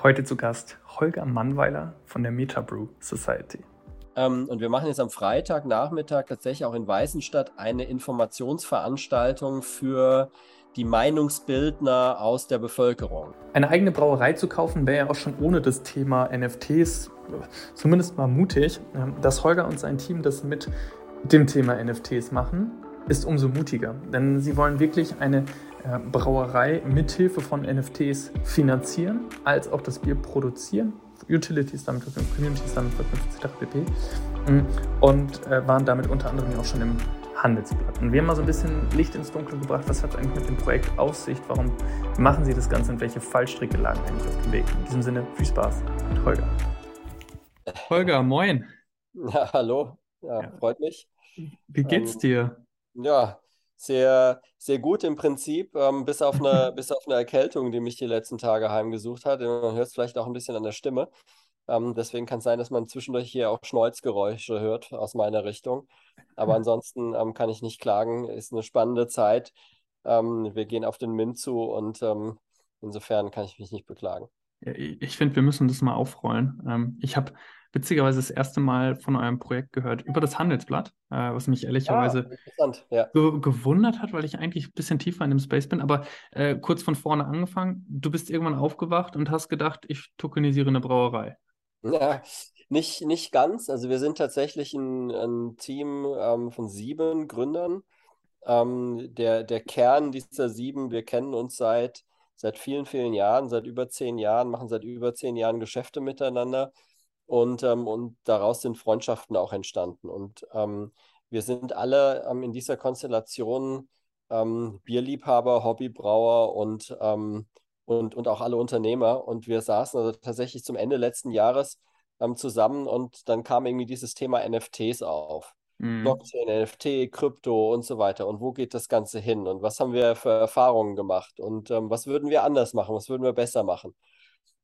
Heute zu Gast Holger Mannweiler von der Metabrew Society. Ähm, und wir machen jetzt am Freitagnachmittag tatsächlich auch in Weißenstadt eine Informationsveranstaltung für die Meinungsbildner aus der Bevölkerung. Eine eigene Brauerei zu kaufen wäre ja auch schon ohne das Thema NFTs zumindest mal mutig. Ähm, dass Holger und sein Team das mit dem Thema NFTs machen, ist umso mutiger. Denn sie wollen wirklich eine Brauerei mithilfe von NFTs finanzieren, als auch das Bier produzieren, Utilities damit verknüpft, Communities damit verknüpft, etc. pp. Mm, und äh, waren damit unter anderem auch schon im Handelsblatt. Und wir haben mal so ein bisschen Licht ins Dunkel gebracht, was hat es eigentlich mit dem Projekt Aussicht, warum machen sie das Ganze und welche Fallstricke lagen eigentlich auf dem Weg. In diesem Sinne, viel Spaß mit Holger. Holger, moin. Ja, hallo, ja, ja. freut mich. Wie geht's ähm, dir? Ja, sehr, sehr gut im Prinzip, ähm, bis auf eine, bis auf eine Erkältung, die mich die letzten Tage heimgesucht hat. Man hört es vielleicht auch ein bisschen an der Stimme. Ähm, deswegen kann es sein, dass man zwischendurch hier auch Schnäuzgeräusche hört aus meiner Richtung. Aber ansonsten ähm, kann ich nicht klagen. Ist eine spannende Zeit. Ähm, wir gehen auf den MINT zu und ähm, insofern kann ich mich nicht beklagen. Ich finde, wir müssen das mal aufrollen. Ähm, ich habe witzigerweise das erste Mal von eurem Projekt gehört über das Handelsblatt, äh, was mich ehrlicherweise ah, ja. ge gewundert hat, weil ich eigentlich ein bisschen tiefer in dem Space bin. Aber äh, kurz von vorne angefangen, du bist irgendwann aufgewacht und hast gedacht, ich tokenisiere eine Brauerei. Ja, nicht, nicht ganz. Also wir sind tatsächlich ein, ein Team ähm, von sieben Gründern. Ähm, der, der Kern dieser sieben, wir kennen uns seit, seit vielen, vielen Jahren, seit über zehn Jahren, machen seit über zehn Jahren Geschäfte miteinander und, ähm, und daraus sind Freundschaften auch entstanden. Und ähm, wir sind alle ähm, in dieser Konstellation ähm, Bierliebhaber, Hobbybrauer und, ähm, und, und auch alle Unternehmer. Und wir saßen also tatsächlich zum Ende letzten Jahres ähm, zusammen und dann kam irgendwie dieses Thema NFTs auf. Mhm. Blockchain, NFT, Krypto und so weiter. Und wo geht das Ganze hin? Und was haben wir für Erfahrungen gemacht? Und was würden wir anders machen? Was würden wir besser machen?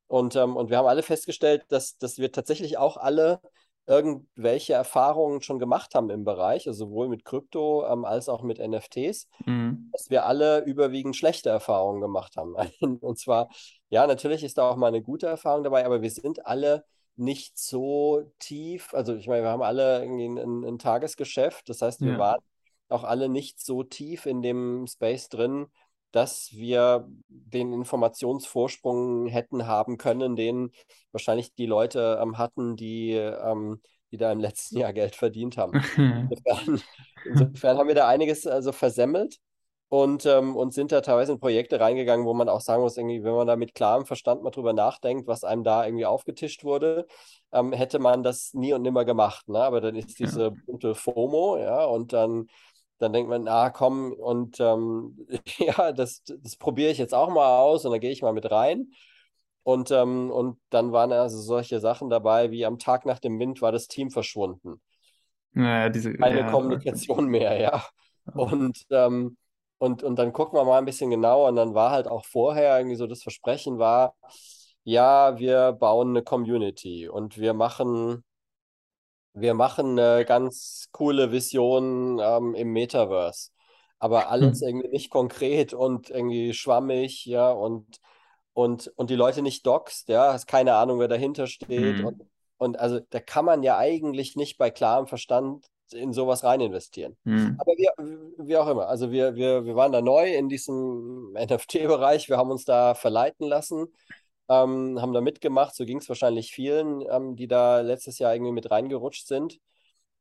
Und, ähm, und wir haben alle festgestellt, dass, dass wir tatsächlich auch alle irgendwelche Erfahrungen schon gemacht haben im Bereich, also sowohl mit Krypto ähm, als auch mit NFTs, mhm. dass wir alle überwiegend schlechte Erfahrungen gemacht haben. Und zwar, ja, natürlich ist da auch mal eine gute Erfahrung dabei, aber wir sind alle nicht so tief, also ich meine, wir haben alle irgendwie ein, ein Tagesgeschäft, das heißt, wir ja. waren auch alle nicht so tief in dem Space drin, dass wir den Informationsvorsprung hätten haben können, den wahrscheinlich die Leute ähm, hatten, die, ähm, die da im letzten Jahr Geld verdient haben. insofern, insofern, haben wir da einiges also versemmelt und, ähm, und sind da teilweise in Projekte reingegangen, wo man auch sagen muss, irgendwie, wenn man da mit klarem Verstand mal drüber nachdenkt, was einem da irgendwie aufgetischt wurde, ähm, hätte man das nie und nimmer gemacht. Ne? Aber dann ist diese ja. bunte FOMO, ja, und dann dann denkt man, ah komm, und ähm, ja, das, das probiere ich jetzt auch mal aus und dann gehe ich mal mit rein. Und, ähm, und dann waren also solche Sachen dabei, wie am Tag nach dem Wind war das Team verschwunden. Naja, diese, Keine ja, Kommunikation mehr, ja. Und, ähm, und, und dann gucken wir mal ein bisschen genauer und dann war halt auch vorher irgendwie so das Versprechen war, ja, wir bauen eine Community und wir machen wir machen eine ganz coole Vision ähm, im Metaverse. Aber alles hm. irgendwie nicht konkret und irgendwie schwammig, ja, und, und, und die Leute nicht doxt, ja, hast keine Ahnung, wer dahinter steht. Hm. Und, und also da kann man ja eigentlich nicht bei klarem Verstand in sowas rein investieren. Hm. Aber wie, wie auch immer, also wir, wir, wir waren da neu in diesem NFT-Bereich, wir haben uns da verleiten lassen ähm, haben da mitgemacht. So ging es wahrscheinlich vielen, ähm, die da letztes Jahr irgendwie mit reingerutscht sind.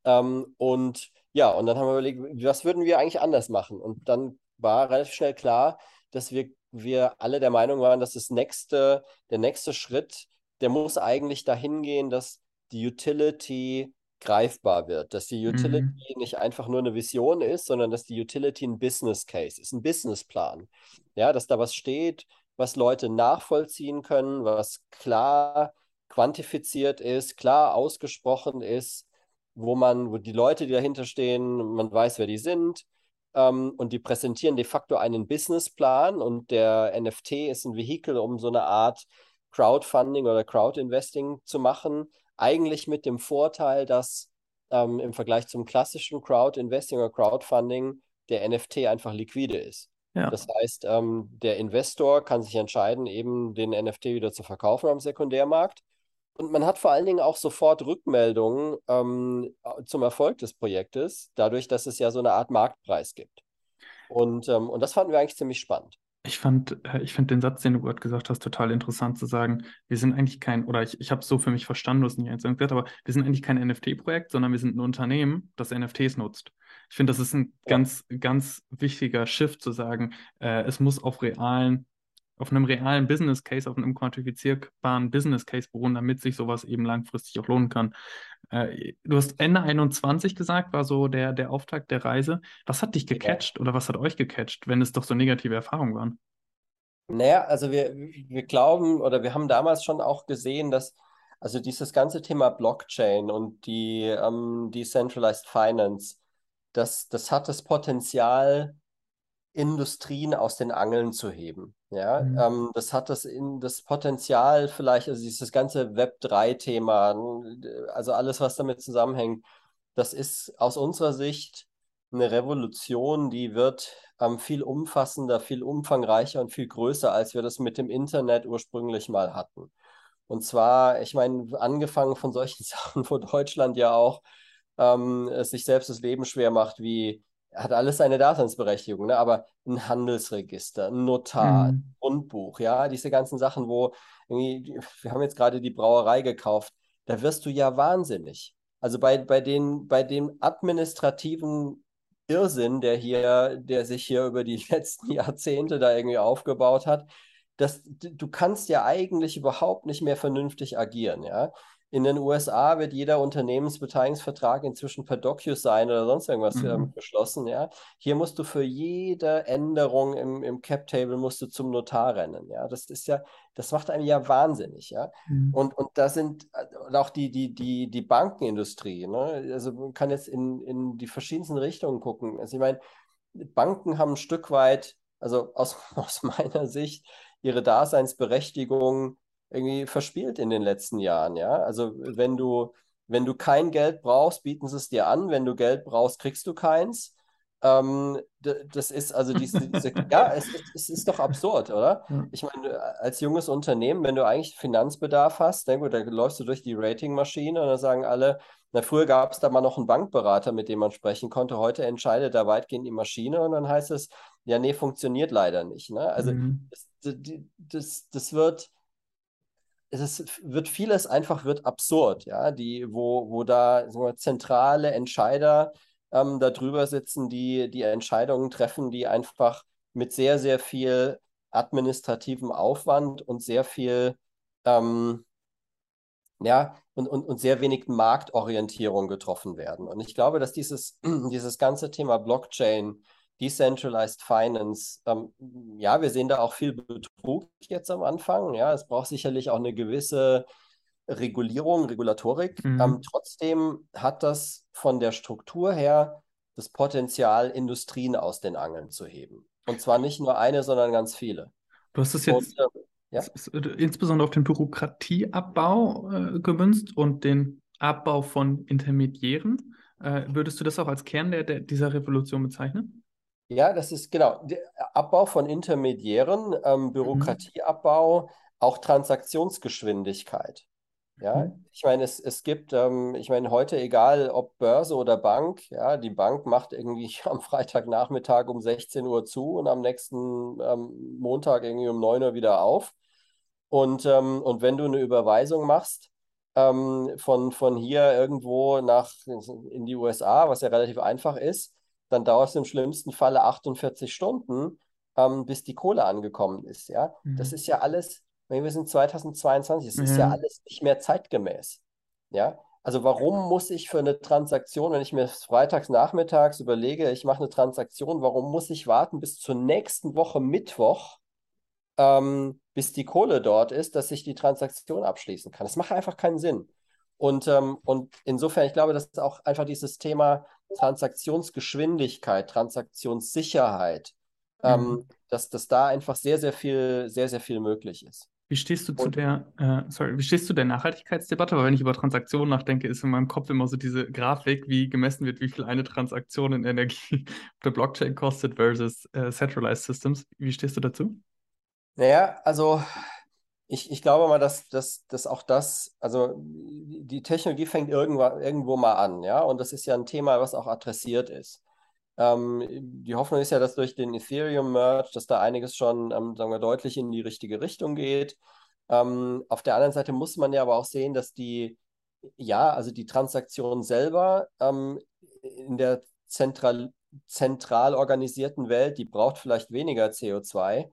Ähm, und ja, und dann haben wir überlegt, was würden wir eigentlich anders machen? Und dann war relativ schnell klar, dass wir, wir alle der Meinung waren, dass das nächste, der nächste Schritt, der muss eigentlich dahin gehen, dass die Utility greifbar wird, dass die Utility mhm. nicht einfach nur eine Vision ist, sondern dass die Utility ein Business Case ist, ein Businessplan. Ja, dass da was steht, was Leute nachvollziehen können, was klar quantifiziert ist, klar ausgesprochen ist, wo man, wo die Leute, die dahinter stehen, man weiß, wer die sind. Ähm, und die präsentieren de facto einen Businessplan und der NFT ist ein Vehikel, um so eine Art Crowdfunding oder Crowdinvesting zu machen. Eigentlich mit dem Vorteil, dass ähm, im Vergleich zum klassischen Crowdinvesting oder Crowdfunding der NFT einfach liquide ist. Ja. Das heißt, ähm, der Investor kann sich entscheiden, eben den NFT wieder zu verkaufen am Sekundärmarkt. Und man hat vor allen Dingen auch sofort Rückmeldungen ähm, zum Erfolg des Projektes, dadurch, dass es ja so eine Art Marktpreis gibt. Und, ähm, und das fanden wir eigentlich ziemlich spannend. Ich fand, äh, ich finde den Satz, den du gerade gesagt hast, total interessant zu sagen. Wir sind eigentlich kein, oder ich, ich habe es so für mich verstanden, du hast nicht eins gesagt, aber wir sind eigentlich kein NFT-Projekt, sondern wir sind ein Unternehmen, das NFTs nutzt. Ich finde, das ist ein ja. ganz, ganz wichtiger Shift zu sagen, äh, es muss auf realen auf einem realen Business Case, auf einem quantifizierbaren Business Case beruhen, damit sich sowas eben langfristig auch lohnen kann. Äh, du hast Ende 21 gesagt, war so der, der Auftakt der Reise. Was hat dich gecatcht ja. oder was hat euch gecatcht, wenn es doch so negative Erfahrungen waren? Naja, also wir, wir glauben oder wir haben damals schon auch gesehen, dass also dieses ganze Thema Blockchain und die ähm, Decentralized Finance, das, das hat das Potenzial, Industrien aus den Angeln zu heben. Ja, mhm. ähm, das hat das in das Potenzial vielleicht, also dieses ganze Web 3-Thema, also alles, was damit zusammenhängt, das ist aus unserer Sicht eine Revolution, die wird ähm, viel umfassender, viel umfangreicher und viel größer, als wir das mit dem Internet ursprünglich mal hatten. Und zwar, ich meine, angefangen von solchen Sachen, wo Deutschland ja auch ähm, es sich selbst das Leben schwer macht, wie hat alles seine Daseinsberechtigung, ne? aber ein Handelsregister, ein Notar, mhm. ein Grundbuch, ja, diese ganzen Sachen, wo irgendwie, wir haben jetzt gerade die Brauerei gekauft, da wirst du ja wahnsinnig. Also bei, bei, den, bei dem administrativen Irrsinn, der hier, der sich hier über die letzten Jahrzehnte da irgendwie aufgebaut hat, das, du kannst ja eigentlich überhaupt nicht mehr vernünftig agieren, ja. In den USA wird jeder Unternehmensbeteiligungsvertrag inzwischen per DocuSign oder sonst irgendwas mhm. beschlossen. Ja? Hier musst du für jede Änderung im, im Cap-Table musst du zum Notar rennen. Ja? Das ist ja, das macht einem ja wahnsinnig. Ja? Mhm. Und, und da sind und auch die, die, die, die Bankenindustrie, ne? also man kann jetzt in, in die verschiedensten Richtungen gucken. Also ich meine, Banken haben ein Stück weit, also aus, aus meiner Sicht, ihre Daseinsberechtigung irgendwie verspielt in den letzten Jahren, ja. Also wenn du, wenn du kein Geld brauchst, bieten sie es dir an. Wenn du Geld brauchst, kriegst du keins. Ähm, das ist also diese, diese ja, es, es, ist doch absurd, oder? Ich meine, als junges Unternehmen, wenn du eigentlich Finanzbedarf hast, dann, gut, dann läufst du durch die Ratingmaschine und dann sagen alle, na, früher gab es da mal noch einen Bankberater, mit dem man sprechen konnte. Heute entscheidet da weitgehend die Maschine und dann heißt es, ja, nee, funktioniert leider nicht. Ne? Also mhm. das, das, das wird es wird vieles einfach wird absurd, ja, die, wo, wo da so zentrale Entscheider ähm, da drüber sitzen, die, die Entscheidungen treffen, die einfach mit sehr, sehr viel administrativem Aufwand und sehr viel ähm, ja, und, und, und sehr wenig Marktorientierung getroffen werden. Und ich glaube, dass dieses, dieses ganze Thema Blockchain Decentralized Finance, ähm, ja, wir sehen da auch viel Betrug jetzt am Anfang. Ja, es braucht sicherlich auch eine gewisse Regulierung, Regulatorik. Mhm. Ähm, trotzdem hat das von der Struktur her das Potenzial, Industrien aus den Angeln zu heben. Und zwar nicht nur eine, sondern ganz viele. Du hast es jetzt und, äh, ja? insbesondere auf den Bürokratieabbau äh, gemünzt und den Abbau von Intermediären. Äh, würdest du das auch als Kern der, der, dieser Revolution bezeichnen? Ja, das ist genau. Der Abbau von Intermediären, ähm, mhm. Bürokratieabbau, auch Transaktionsgeschwindigkeit. Ja, mhm. ich meine, es, es gibt, ähm, ich meine, heute egal ob Börse oder Bank, ja, die Bank macht irgendwie am Freitagnachmittag um 16 Uhr zu und am nächsten ähm, Montag irgendwie um 9 Uhr wieder auf. Und, ähm, und wenn du eine Überweisung machst, ähm, von, von hier irgendwo nach in die USA, was ja relativ einfach ist, dann dauert es im schlimmsten Falle 48 Stunden, ähm, bis die Kohle angekommen ist. Ja? Mhm. Das ist ja alles, wir sind 2022, das mhm. ist ja alles nicht mehr zeitgemäß. Ja? Also warum muss ich für eine Transaktion, wenn ich mir freitags nachmittags überlege, ich mache eine Transaktion, warum muss ich warten bis zur nächsten Woche Mittwoch, ähm, bis die Kohle dort ist, dass ich die Transaktion abschließen kann? Das macht einfach keinen Sinn. Und, ähm, und insofern, ich glaube, dass auch einfach dieses Thema Transaktionsgeschwindigkeit, Transaktionssicherheit, ähm, mhm. ähm, dass, dass da einfach sehr, sehr viel, sehr, sehr viel möglich ist. Wie stehst du zu der, äh, sorry, wie stehst du der Nachhaltigkeitsdebatte? Weil wenn ich über Transaktionen nachdenke, ist in meinem Kopf immer so diese Grafik, wie gemessen wird, wie viel eine Transaktion in Energie auf der Blockchain kostet versus äh, Centralized Systems. Wie stehst du dazu? Naja, also ich, ich glaube mal, dass, dass, dass auch das, also die Technologie fängt irgendwo, irgendwo mal an, ja, und das ist ja ein Thema, was auch adressiert ist. Ähm, die Hoffnung ist ja, dass durch den Ethereum-Merge, dass da einiges schon, ähm, sagen wir, deutlich in die richtige Richtung geht. Ähm, auf der anderen Seite muss man ja aber auch sehen, dass die, ja, also die Transaktion selber ähm, in der zentral, zentral organisierten Welt, die braucht vielleicht weniger CO2,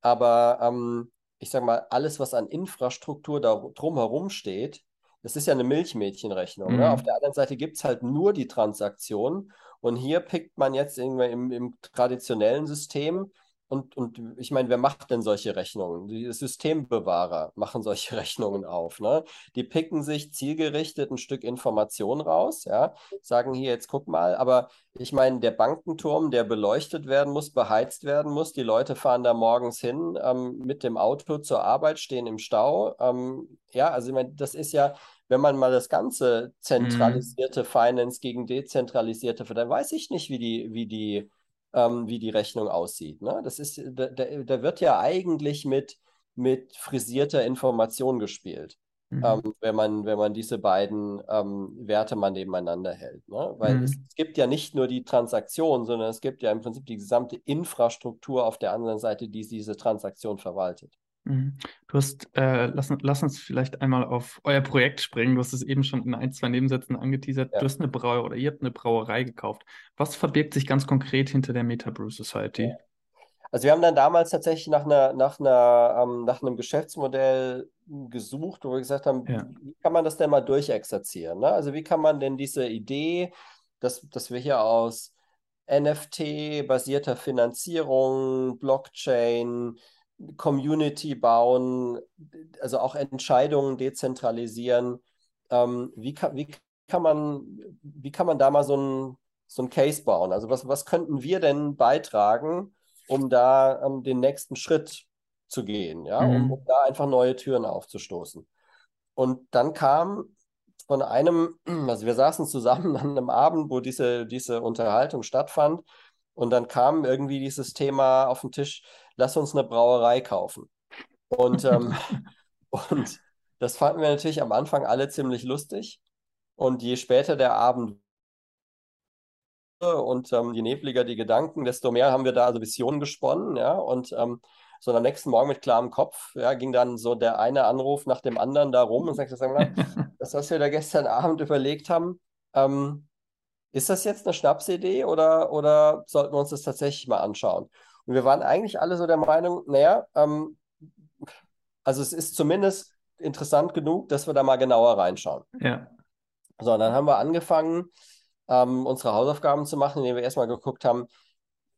aber ähm, ich sage mal, alles, was an Infrastruktur da drumherum steht, das ist ja eine Milchmädchenrechnung. Mhm. Ne? Auf der anderen Seite gibt es halt nur die Transaktion und hier pickt man jetzt irgendwie im, im traditionellen System und, und ich meine, wer macht denn solche Rechnungen? Die Systembewahrer machen solche Rechnungen auf. Ne? Die picken sich zielgerichtet ein Stück Information raus, ja, sagen hier, jetzt guck mal, aber ich meine, der Bankenturm, der beleuchtet werden muss, beheizt werden muss, die Leute fahren da morgens hin ähm, mit dem Auto zur Arbeit, stehen im Stau. Ähm, ja, also ich meine, das ist ja, wenn man mal das ganze zentralisierte mhm. Finance gegen dezentralisierte, dann weiß ich nicht, wie die, wie die, ähm, wie die Rechnung aussieht. Ne? Das ist, da, da wird ja eigentlich mit, mit frisierter Information gespielt. Mhm. Ähm, wenn, man, wenn man diese beiden ähm, Werte mal nebeneinander hält. Ne? Weil mhm. es, es, gibt ja nicht nur die Transaktion, sondern es gibt ja im Prinzip die gesamte Infrastruktur auf der anderen Seite, die diese Transaktion verwaltet. Mhm. Du hast, äh, lass, lass, uns vielleicht einmal auf euer Projekt springen. Du hast es eben schon in ein, zwei Nebensätzen angeteasert. Ja. Du hast eine Brauerei oder ihr habt eine Brauerei gekauft. Was verbirgt sich ganz konkret hinter der Meta Brew Society? Also wir haben dann damals tatsächlich nach, einer, nach, einer, ähm, nach einem Geschäftsmodell gesucht, wo wir gesagt haben, ja. wie kann man das denn mal durchexerzieren? Ne? Also wie kann man denn diese Idee, dass, dass wir hier aus NFT-basierter Finanzierung, Blockchain, Community bauen, also auch Entscheidungen dezentralisieren. Ähm, wie, kann, wie, kann man, wie kann man da mal so ein, so ein Case bauen? Also was, was könnten wir denn beitragen, um da ähm, den nächsten Schritt zu gehen, ja, mhm. um, um da einfach neue Türen aufzustoßen. Und dann kam von einem, also wir saßen zusammen an einem Abend, wo diese, diese Unterhaltung stattfand, und dann kam irgendwie dieses Thema auf den Tisch, lass uns eine Brauerei kaufen. Und, ähm, und das fanden wir natürlich am Anfang alle ziemlich lustig. Und je später der Abend und ähm, je nebliger die Gedanken, desto mehr haben wir da also Visionen gesponnen, ja. Und ähm, so am nächsten Morgen mit klarem Kopf, ja, ging dann so der eine Anruf nach dem anderen da rum und sagte, das, was wir da gestern Abend überlegt haben, ähm, ist das jetzt eine Schnapsidee oder, oder sollten wir uns das tatsächlich mal anschauen? Und wir waren eigentlich alle so der Meinung, naja, ähm, also es ist zumindest interessant genug, dass wir da mal genauer reinschauen. Ja. So, und dann haben wir angefangen, ähm, unsere Hausaufgaben zu machen, indem wir erstmal geguckt haben,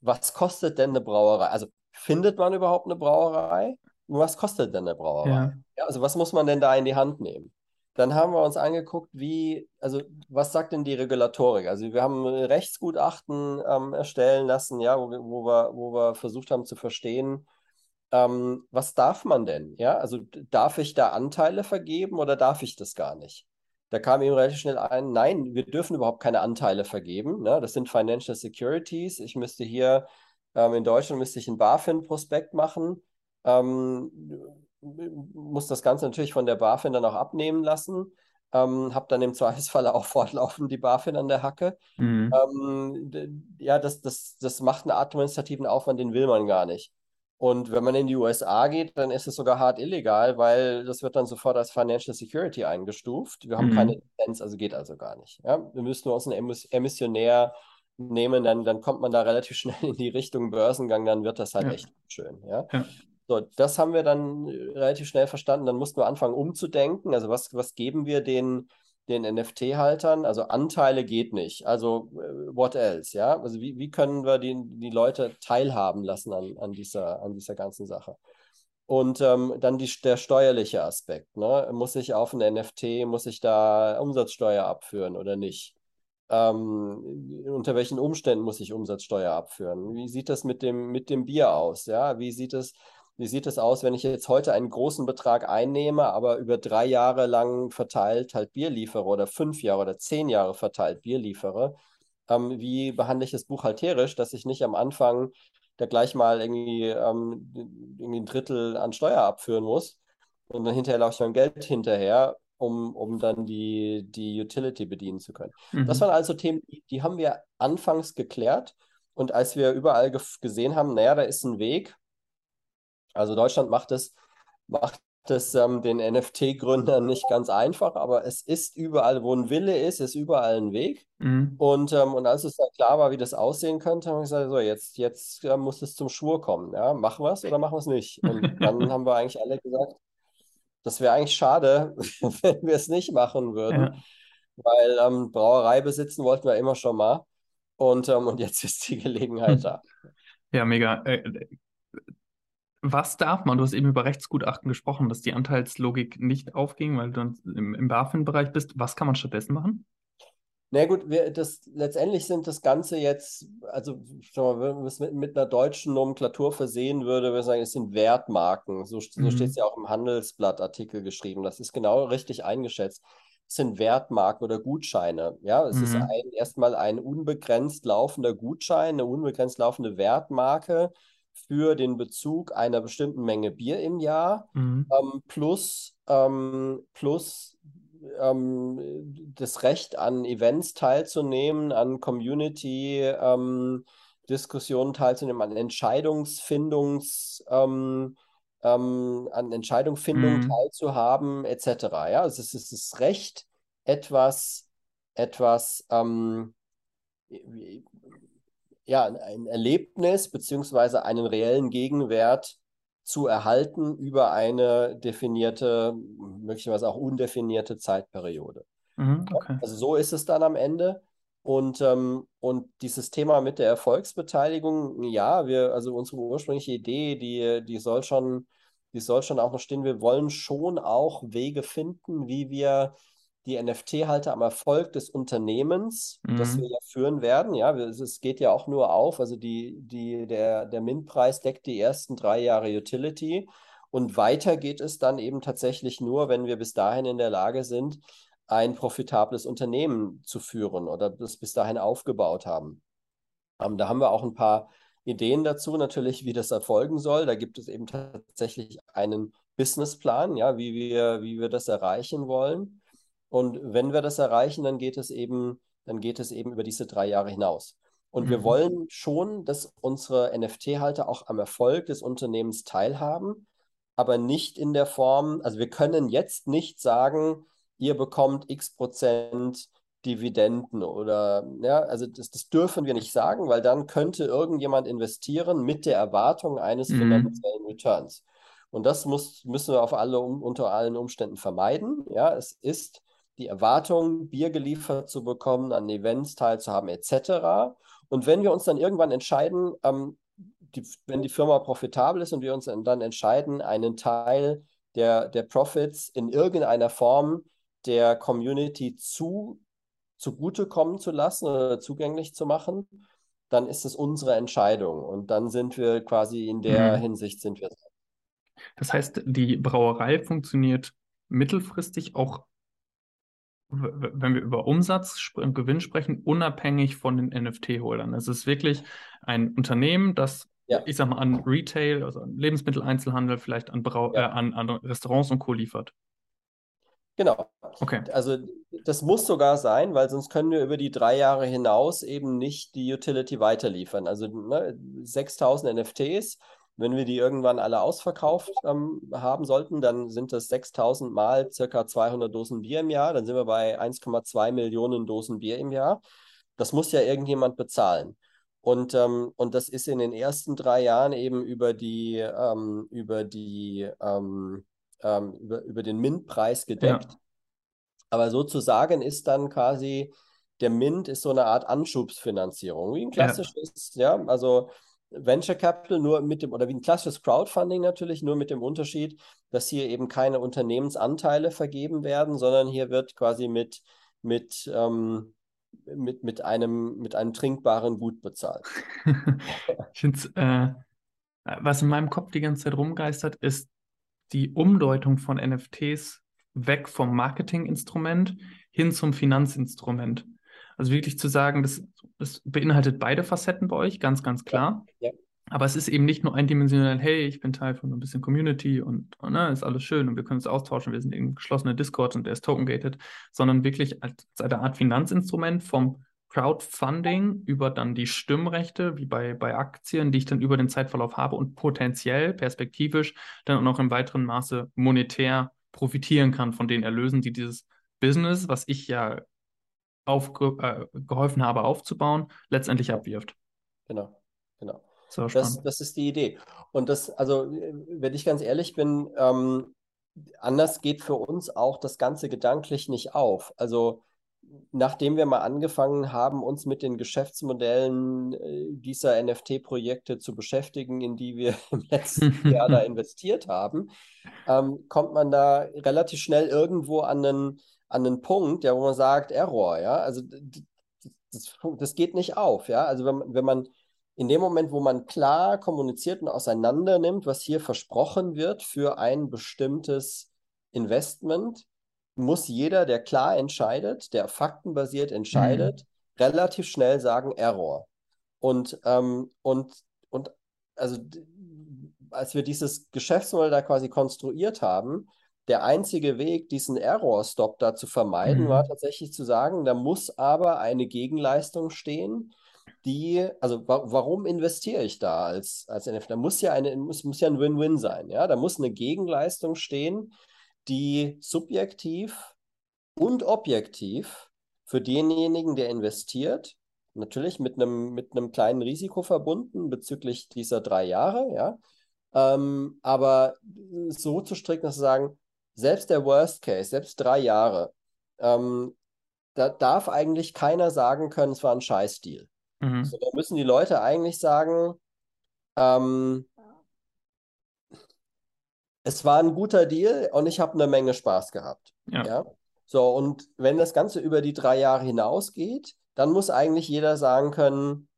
was kostet denn eine Brauerei? Also findet man überhaupt eine Brauerei? was kostet denn eine Brauerei? Ja. Ja, also was muss man denn da in die Hand nehmen? Dann haben wir uns angeguckt, wie, also was sagt denn die Regulatorik? Also wir haben Rechtsgutachten ähm, erstellen lassen, ja, wo, wo, wir, wo wir versucht haben zu verstehen, ähm, was darf man denn? Ja, also darf ich da Anteile vergeben oder darf ich das gar nicht? Da kam eben relativ schnell ein, nein, wir dürfen überhaupt keine Anteile vergeben. Ne? Das sind Financial Securities. Ich müsste hier ähm, in Deutschland müsste ich ein BaFin-Prospekt machen. Ähm, muss das Ganze natürlich von der BaFin dann auch abnehmen lassen. Ähm, habe dann im Zweifelsfall auch fortlaufend die BaFin an der Hacke. Mhm. Ähm, ja, das, das, das macht einen administrativen Aufwand, den will man gar nicht. Und wenn man in die USA geht, dann ist es sogar hart illegal, weil das wird dann sofort als Financial Security eingestuft. Wir haben mhm. keine Lizenz, also geht also gar nicht. Ja? Wir müssten uns einen Emissionär nehmen, dann, dann kommt man da relativ schnell in die Richtung Börsengang, dann wird das halt ja. echt schön. Ja? ja? So, das haben wir dann äh, relativ schnell verstanden. Dann mussten wir anfangen umzudenken. Also was, was geben wir den, den NFT-Haltern? Also Anteile geht nicht. Also äh, what else? Ja, also wie, wie können wir die, die Leute teilhaben lassen an, an, dieser, an dieser ganzen Sache? Und ähm, dann die, der steuerliche Aspekt. Ne? Muss ich auf ein NFT, muss ich da Umsatzsteuer abführen oder nicht? Ähm, unter welchen Umständen muss ich Umsatzsteuer abführen? Wie sieht das mit dem, mit dem Bier aus? Ja? Wie sieht es wie sieht es aus, wenn ich jetzt heute einen großen Betrag einnehme, aber über drei Jahre lang verteilt halt Bier liefere oder fünf Jahre oder zehn Jahre verteilt Bier liefere? Ähm, wie behandle ich das buchhalterisch, dass ich nicht am Anfang da gleich mal irgendwie, ähm, irgendwie ein Drittel an Steuer abführen muss und dann hinterher laufe ich mein Geld hinterher, um, um dann die, die Utility bedienen zu können. Mhm. Das waren also Themen, die, die haben wir anfangs geklärt. Und als wir überall gesehen haben, naja, da ist ein Weg, also Deutschland macht es, macht es ähm, den NFT-Gründern nicht ganz einfach, aber es ist überall, wo ein Wille ist, ist überall ein Weg. Mhm. Und, ähm, und als es dann klar war, wie das aussehen könnte, haben wir gesagt, so, jetzt, jetzt äh, muss es zum Schwur kommen. Ja? Machen wir es oder machen wir es nicht? Und dann haben wir eigentlich alle gesagt, das wäre eigentlich schade, wenn wir es nicht machen würden, ja. weil ähm, Brauerei besitzen wollten wir immer schon mal. Und, ähm, und jetzt ist die Gelegenheit hm. da. Ja, mega. Äh, was darf man? Du hast eben über Rechtsgutachten gesprochen, dass die Anteilslogik nicht aufging, weil du im, im BaFin-Bereich bist. Was kann man stattdessen machen? Na gut, wir, das, letztendlich sind das Ganze jetzt, also mal, wenn man es mit, mit, einer deutschen Nomenklatur versehen würde, würde ich sagen, es sind Wertmarken. So, so mhm. steht es ja auch im Handelsblattartikel geschrieben. Das ist genau richtig eingeschätzt. Es sind Wertmarken oder Gutscheine. Ja, es mhm. ist ein, erstmal ein unbegrenzt laufender Gutschein, eine unbegrenzt laufende Wertmarke für den Bezug einer bestimmten Menge Bier im Jahr mhm. ähm, plus, ähm, plus ähm, das Recht an Events teilzunehmen, an Community-Diskussionen ähm, teilzunehmen, an Entscheidungsfindungs- ähm, ähm, an Entscheidungsfindung mhm. teilzuhaben, etc. Ja, also es ist das Recht, etwas, etwas ähm, ja, ein Erlebnis beziehungsweise einen reellen Gegenwert zu erhalten über eine definierte, möglicherweise auch undefinierte Zeitperiode. Mhm, okay. Also so ist es dann am Ende. Und, ähm, und dieses Thema mit der Erfolgsbeteiligung, ja, wir, also unsere ursprüngliche Idee, die, die soll schon, die soll schon auch noch stehen. Wir wollen schon auch Wege finden, wie wir die NFT-Halter am Erfolg des Unternehmens, mhm. das wir ja führen werden. Ja, es geht ja auch nur auf. Also die, die, der, der MINT-Preis deckt die ersten drei Jahre Utility. Und weiter geht es dann eben tatsächlich nur, wenn wir bis dahin in der Lage sind, ein profitables Unternehmen zu führen oder das bis dahin aufgebaut haben. Ähm, da haben wir auch ein paar Ideen dazu, natürlich, wie das erfolgen soll. Da gibt es eben tatsächlich einen Businessplan, ja, wie wir, wie wir das erreichen wollen. Und wenn wir das erreichen, dann geht es eben, dann geht es eben über diese drei Jahre hinaus. Und mhm. wir wollen schon, dass unsere NFT-Halter auch am Erfolg des Unternehmens teilhaben, aber nicht in der Form, also wir können jetzt nicht sagen, ihr bekommt x Prozent Dividenden oder, ja, also das, das dürfen wir nicht sagen, weil dann könnte irgendjemand investieren mit der Erwartung eines mhm. finanziellen Returns. Und das muss, müssen wir auf alle, unter allen Umständen vermeiden. Ja, es ist die Erwartung, Bier geliefert zu bekommen, an Events teilzuhaben, etc. Und wenn wir uns dann irgendwann entscheiden, ähm, die, wenn die Firma profitabel ist und wir uns dann entscheiden, einen Teil der, der Profits in irgendeiner Form der Community zu, zugutekommen zu lassen oder zugänglich zu machen, dann ist es unsere Entscheidung. Und dann sind wir quasi in der mhm. Hinsicht sind wir. Das heißt, die Brauerei funktioniert mittelfristig auch wenn wir über Umsatz und Gewinn sprechen, unabhängig von den NFT-Holdern. Es ist wirklich ein Unternehmen, das, ja. ich sag mal, an Retail, also an Lebensmitteleinzelhandel, vielleicht an, Brau ja. äh, an, an Restaurants und Co. liefert. Genau. Okay. Also das muss sogar sein, weil sonst können wir über die drei Jahre hinaus eben nicht die Utility weiterliefern. Also ne, 6000 NFTs wenn wir die irgendwann alle ausverkauft ähm, haben sollten, dann sind das 6000 mal circa 200 Dosen Bier im Jahr. Dann sind wir bei 1,2 Millionen Dosen Bier im Jahr. Das muss ja irgendjemand bezahlen. Und, ähm, und das ist in den ersten drei Jahren eben über die, ähm, über die, ähm, ähm, über, über den MINT-Preis gedeckt. Ja. Aber sozusagen ist dann quasi, der MINT ist so eine Art Anschubsfinanzierung, wie ein klassisches, ja, ja also Venture Capital nur mit dem, oder wie ein klassisches Crowdfunding natürlich, nur mit dem Unterschied, dass hier eben keine Unternehmensanteile vergeben werden, sondern hier wird quasi mit, mit, ähm, mit, mit, einem, mit einem trinkbaren Gut bezahlt. ich finde äh, Was in meinem Kopf die ganze Zeit rumgeistert, ist die Umdeutung von NFTs weg vom Marketinginstrument hin zum Finanzinstrument. Also wirklich zu sagen, das, das beinhaltet beide Facetten bei euch, ganz, ganz klar. Ja. Aber es ist eben nicht nur eindimensional, hey, ich bin Teil von ein bisschen Community und, und ne, ist alles schön und wir können uns austauschen, wir sind in geschlossener Discord und der ist token-gated, sondern wirklich als, als eine Art Finanzinstrument vom Crowdfunding über dann die Stimmrechte, wie bei, bei Aktien, die ich dann über den Zeitverlauf habe und potenziell, perspektivisch, dann auch noch im weiteren Maße monetär profitieren kann von den Erlösen, die dieses Business, was ich ja aufge, äh, geholfen habe aufzubauen, letztendlich abwirft. Genau, genau. So das, das ist die Idee. Und das, also, wenn ich ganz ehrlich bin, ähm, anders geht für uns auch das Ganze gedanklich nicht auf. Also, nachdem wir mal angefangen haben, uns mit den Geschäftsmodellen äh, dieser NFT-Projekte zu beschäftigen, in die wir im letzten Jahr da investiert haben, ähm, kommt man da relativ schnell irgendwo an einen, an einen Punkt, ja, wo man sagt, Error, ja, also das, das geht nicht auf, ja, also wenn, wenn man in dem Moment, wo man klar kommuniziert und auseinander nimmt, was hier versprochen wird für ein bestimmtes Investment, muss jeder, der klar entscheidet, der faktenbasiert entscheidet, mhm. relativ schnell sagen Error. Und, ähm, und, und also als wir dieses Geschäftsmodell da quasi konstruiert haben, der einzige Weg, diesen Error-Stop da zu vermeiden, mhm. war tatsächlich zu sagen, da muss aber eine Gegenleistung stehen, die, also wa warum investiere ich da als, als NFT? Da muss ja eine, muss, muss ja ein Win-Win sein, ja. Da muss eine Gegenleistung stehen, die subjektiv und objektiv für denjenigen, der investiert, natürlich mit einem, mit einem kleinen Risiko verbunden bezüglich dieser drei Jahre, ja. Ähm, aber so zu stricken, dass sie sagen, selbst der Worst Case, selbst drei Jahre, ähm, da darf eigentlich keiner sagen können, es war ein Scheißdeal. Mhm. So, da müssen die Leute eigentlich sagen, ähm, es war ein guter Deal und ich habe eine Menge Spaß gehabt. Ja. ja. So, und wenn das Ganze über die drei Jahre hinausgeht, dann muss eigentlich jeder sagen können,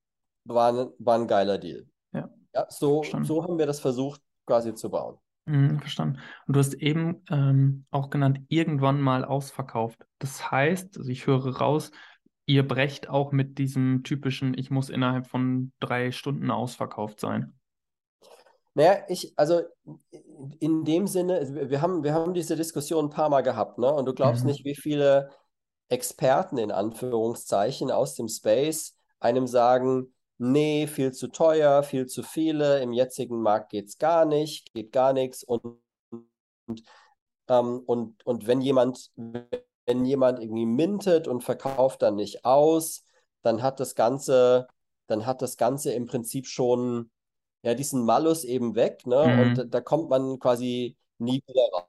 war ein, war ein geiler Deal. Ja. ja so, so haben wir das versucht quasi zu bauen. Mhm, verstanden. Und du hast eben ähm, auch genannt, irgendwann mal ausverkauft. Das heißt, also ich höre raus, ihr brecht auch mit diesem typischen, ich muss innerhalb von drei Stunden ausverkauft sein. Naja, ich, also in dem Sinne, wir haben, wir haben diese Diskussion ein paar Mal gehabt, ne? Und du glaubst mhm. nicht, wie viele Experten in Anführungszeichen aus dem Space einem sagen, nee, viel zu teuer, viel zu viele, im jetzigen Markt geht es gar nicht, geht gar nichts. Und, und, ähm, und, und wenn jemand, wenn jemand irgendwie mintet und verkauft dann nicht aus, dann hat das Ganze, dann hat das Ganze im Prinzip schon ja diesen Malus eben weg, ne? Mhm. Und da kommt man quasi nie wieder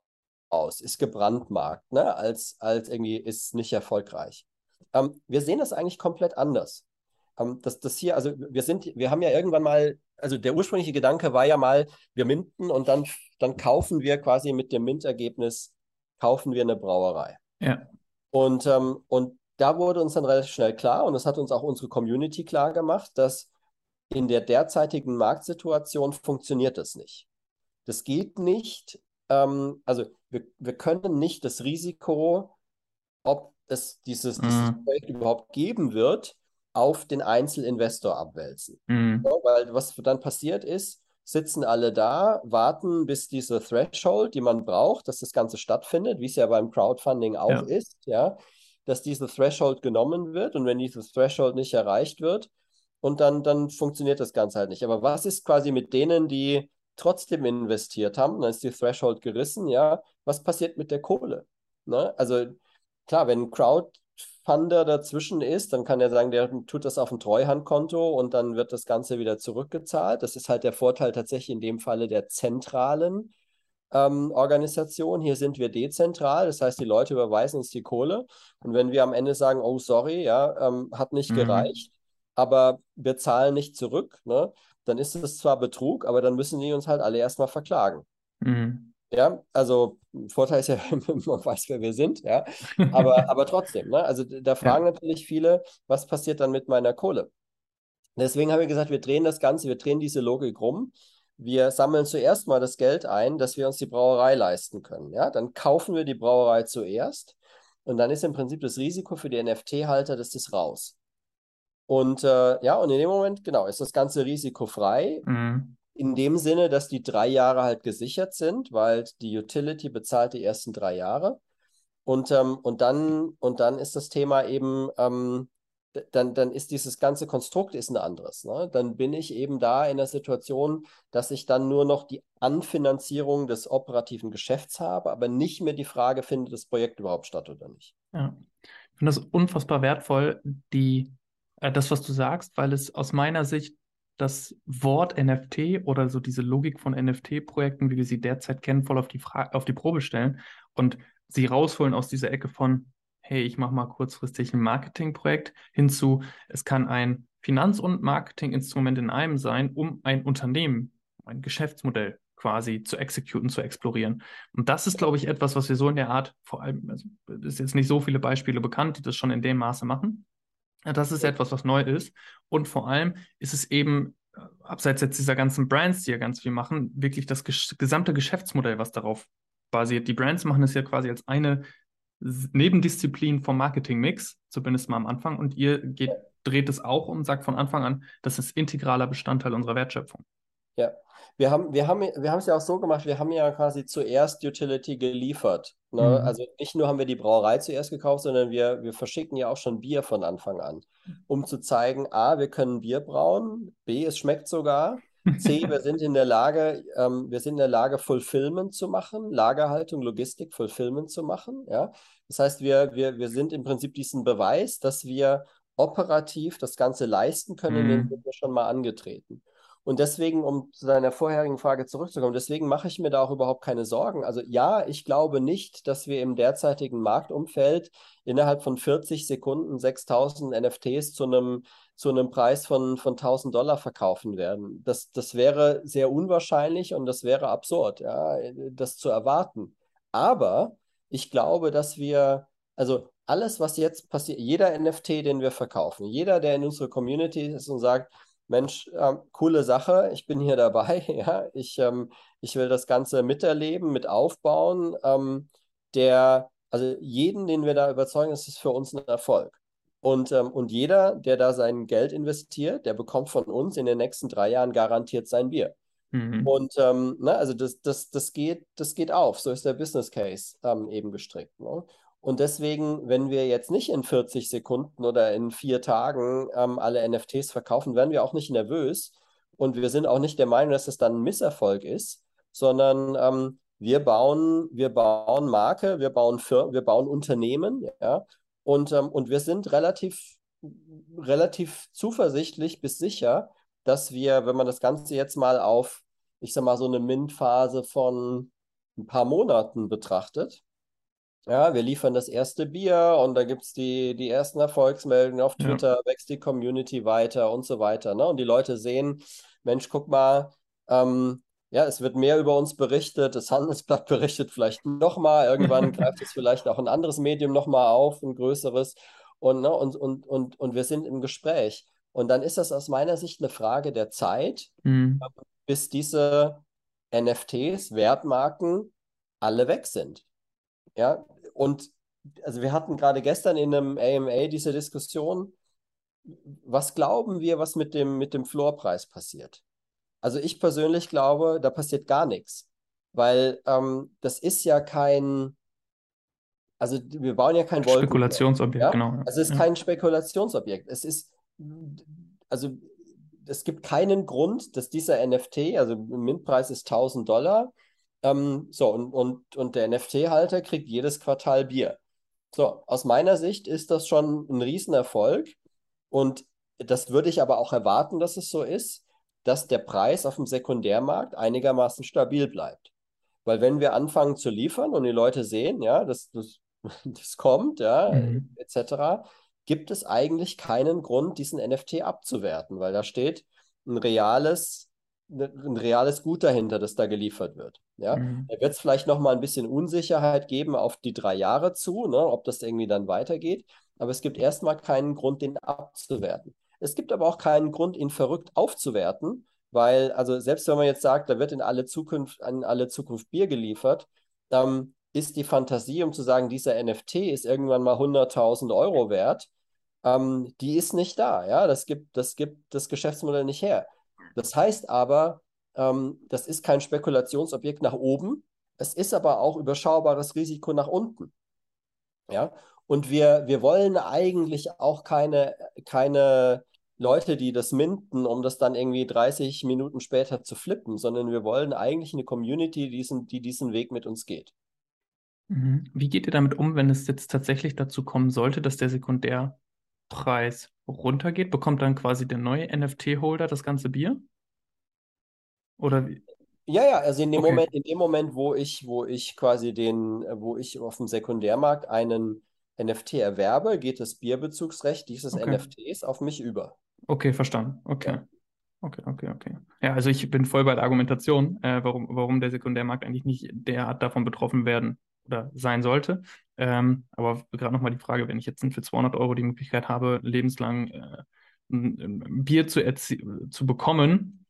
raus, ist gebrandmarkt, ne? Als, als irgendwie ist nicht erfolgreich. Ähm, wir sehen das eigentlich komplett anders. Ähm, das, das hier, also wir sind, wir haben ja irgendwann mal, also der ursprüngliche Gedanke war ja mal, wir minten und dann, dann kaufen wir quasi mit dem Mintergebnis, kaufen wir eine Brauerei. Ja. Und, ähm, und da wurde uns dann relativ schnell klar, und das hat uns auch unsere Community klar gemacht, dass in der derzeitigen Marktsituation funktioniert das nicht. Das geht nicht, ähm, also wir, wir können nicht das Risiko, ob es dieses, mhm. dieses Projekt überhaupt geben wird, auf den Einzelinvestor abwälzen. Mhm. So, weil was dann passiert ist, sitzen alle da, warten, bis diese Threshold, die man braucht, dass das Ganze stattfindet, wie es ja beim Crowdfunding auch ja. ist, ja, dass diese Threshold genommen wird und wenn dieses Threshold nicht erreicht wird, und dann, dann funktioniert das Ganze halt nicht. Aber was ist quasi mit denen, die trotzdem investiert haben, dann ist die Threshold gerissen, ja, was passiert mit der Kohle? Ne? Also klar, wenn ein Crowdfunder dazwischen ist, dann kann er sagen, der tut das auf ein Treuhandkonto und dann wird das Ganze wieder zurückgezahlt. Das ist halt der Vorteil tatsächlich in dem Falle der zentralen ähm, Organisation. Hier sind wir dezentral, das heißt, die Leute überweisen uns die Kohle. Und wenn wir am Ende sagen, oh sorry, ja, ähm, hat nicht mhm. gereicht, aber wir zahlen nicht zurück, ne? dann ist es zwar Betrug, aber dann müssen die uns halt alle erstmal verklagen. Mhm. Ja, also Vorteil ist ja, man weiß, wer wir sind, ja. Aber, aber trotzdem, ne? Also da fragen ja. natürlich viele, was passiert dann mit meiner Kohle? Deswegen haben wir gesagt, wir drehen das Ganze, wir drehen diese Logik rum. wir sammeln zuerst mal das Geld ein, dass wir uns die Brauerei leisten können. Ja? Dann kaufen wir die Brauerei zuerst und dann ist im Prinzip das Risiko für die NFT-Halter, dass das raus. Und äh, ja, und in dem Moment, genau, ist das ganze Risiko frei. Mhm. In dem Sinne, dass die drei Jahre halt gesichert sind, weil die Utility bezahlt die ersten drei Jahre. Und, ähm, und, dann, und dann ist das Thema eben, ähm, dann, dann ist dieses ganze Konstrukt ist ein anderes. Ne? Dann bin ich eben da in der Situation, dass ich dann nur noch die Anfinanzierung des operativen Geschäfts habe, aber nicht mehr die Frage, findet das Projekt überhaupt statt oder nicht. Ja, ich finde das unfassbar wertvoll, die, äh, das, was du sagst, weil es aus meiner Sicht das Wort NFT oder so diese Logik von NFT-Projekten, wie wir sie derzeit kennen, voll auf die, auf die Probe stellen und sie rausholen aus dieser Ecke von hey, ich mache mal kurzfristig ein Marketingprojekt, hinzu, es kann ein Finanz- und Marketinginstrument in einem sein, um ein Unternehmen, ein Geschäftsmodell quasi zu exekutieren, zu explorieren. Und das ist, glaube ich, etwas, was wir so in der Art, vor allem, also es ist jetzt nicht so viele Beispiele bekannt, die das schon in dem Maße machen. Das ist etwas, was neu ist. Und vor allem ist es eben, äh, abseits jetzt dieser ganzen Brands, die ja ganz viel machen, wirklich das gesamte Geschäftsmodell, was darauf basiert. Die Brands machen es ja quasi als eine Nebendisziplin vom Marketing-Mix, zumindest mal am Anfang. Und ihr geht, dreht es auch um, sagt von Anfang an, das ist integraler Bestandteil unserer Wertschöpfung. Ja, wir haben, wir haben, wir haben es ja auch so gemacht, wir haben ja quasi zuerst Utility geliefert. Ne? Mhm. Also nicht nur haben wir die Brauerei zuerst gekauft, sondern wir, wir verschicken ja auch schon Bier von Anfang an, um zu zeigen, A, wir können Bier brauen, B, es schmeckt sogar C, wir sind in der Lage, ähm, wir sind in der Lage, Fulfillment zu machen, Lagerhaltung, Logistik, Fulfillment zu machen. Ja? Das heißt, wir, wir, wir sind im Prinzip diesen Beweis, dass wir operativ das Ganze leisten können, mhm. den sind wir schon mal angetreten. Und deswegen, um zu deiner vorherigen Frage zurückzukommen, deswegen mache ich mir da auch überhaupt keine Sorgen. Also ja, ich glaube nicht, dass wir im derzeitigen Marktumfeld innerhalb von 40 Sekunden 6000 NFTs zu einem, zu einem Preis von, von 1000 Dollar verkaufen werden. Das, das wäre sehr unwahrscheinlich und das wäre absurd, ja, das zu erwarten. Aber ich glaube, dass wir, also alles, was jetzt passiert, jeder NFT, den wir verkaufen, jeder, der in unserer Community ist und sagt, Mensch, äh, coole Sache, ich bin hier dabei, ja, ich, ähm, ich will das Ganze miterleben, mit aufbauen. Ähm, der, also jeden, den wir da überzeugen, ist es für uns ein Erfolg. Und, ähm, und jeder, der da sein Geld investiert, der bekommt von uns in den nächsten drei Jahren garantiert sein Bier. Mhm. Und ähm, ne, also das, das, das, geht, das geht auf. So ist der Business Case ähm, eben gestrickt. Ne? Und deswegen, wenn wir jetzt nicht in 40 Sekunden oder in vier Tagen ähm, alle NFTs verkaufen, werden wir auch nicht nervös. Und wir sind auch nicht der Meinung, dass es dann ein Misserfolg ist, sondern ähm, wir bauen, wir bauen Marke, wir bauen Fir wir bauen Unternehmen, ja. Und, ähm, und wir sind relativ, relativ zuversichtlich bis sicher, dass wir, wenn man das Ganze jetzt mal auf, ich sag mal, so eine MINT-Phase von ein paar Monaten betrachtet, ja, wir liefern das erste Bier und da gibt es die, die ersten Erfolgsmeldungen auf Twitter, ja. wächst die Community weiter und so weiter. Ne? Und die Leute sehen, Mensch, guck mal, ähm, ja, es wird mehr über uns berichtet, das Handelsblatt berichtet vielleicht nochmal, irgendwann greift es vielleicht auch ein anderes Medium nochmal auf, ein größeres. Und, ne, und, und, und, und wir sind im Gespräch. Und dann ist das aus meiner Sicht eine Frage der Zeit, mhm. bis diese NFTs, Wertmarken, alle weg sind. Ja, und also wir hatten gerade gestern in einem AMA diese Diskussion, was glauben wir, was mit dem, mit dem Floorpreis passiert? Also ich persönlich glaube, da passiert gar nichts, weil ähm, das ist ja kein, also wir bauen ja kein Wolken. Spekulationsobjekt, ja? genau. Also es ist ja. kein Spekulationsobjekt. Es ist, also es gibt keinen Grund, dass dieser NFT, also Mintpreis ist 1000 Dollar, ähm, so, und, und, und der NFT-Halter kriegt jedes Quartal Bier. So, aus meiner Sicht ist das schon ein Riesenerfolg. Und das würde ich aber auch erwarten, dass es so ist, dass der Preis auf dem Sekundärmarkt einigermaßen stabil bleibt. Weil wenn wir anfangen zu liefern und die Leute sehen, ja, das, das, das kommt, ja, mhm. etc., gibt es eigentlich keinen Grund, diesen NFT abzuwerten, weil da steht ein reales Ne, ein reales Gut dahinter, das da geliefert wird. Ja? Mhm. Da wird es vielleicht nochmal ein bisschen Unsicherheit geben auf die drei Jahre zu, ne, ob das irgendwie dann weitergeht. Aber es gibt erstmal keinen Grund, den abzuwerten. Es gibt aber auch keinen Grund, ihn verrückt aufzuwerten, weil, also selbst wenn man jetzt sagt, da wird in alle Zukunft, in alle Zukunft Bier geliefert, ähm, ist die Fantasie, um zu sagen, dieser NFT ist irgendwann mal 100.000 Euro wert, ähm, die ist nicht da. Ja, das gibt, das gibt das Geschäftsmodell nicht her. Das heißt aber, ähm, das ist kein Spekulationsobjekt nach oben, es ist aber auch überschaubares Risiko nach unten. Ja, und wir, wir wollen eigentlich auch keine, keine Leute, die das minden, um das dann irgendwie 30 Minuten später zu flippen, sondern wir wollen eigentlich eine Community, die diesen, die diesen Weg mit uns geht. Mhm. Wie geht ihr damit um, wenn es jetzt tatsächlich dazu kommen sollte, dass der Sekundärpreis runtergeht? Bekommt dann quasi der neue NFT-Holder das ganze Bier? Oder wie? Ja, ja, also in dem okay. Moment, in dem Moment, wo ich, wo ich quasi den, wo ich auf dem Sekundärmarkt einen NFT erwerbe, geht das Bierbezugsrecht dieses okay. NFTs auf mich über. Okay, verstanden. Okay. Ja. Okay, okay, okay. Ja, also ich bin voll bei der Argumentation, äh, warum, warum der Sekundärmarkt eigentlich nicht derart davon betroffen werden oder sein sollte. Ähm, aber gerade nochmal die Frage, wenn ich jetzt für 200 Euro die Möglichkeit habe, lebenslang äh, ein, ein Bier zu, zu bekommen,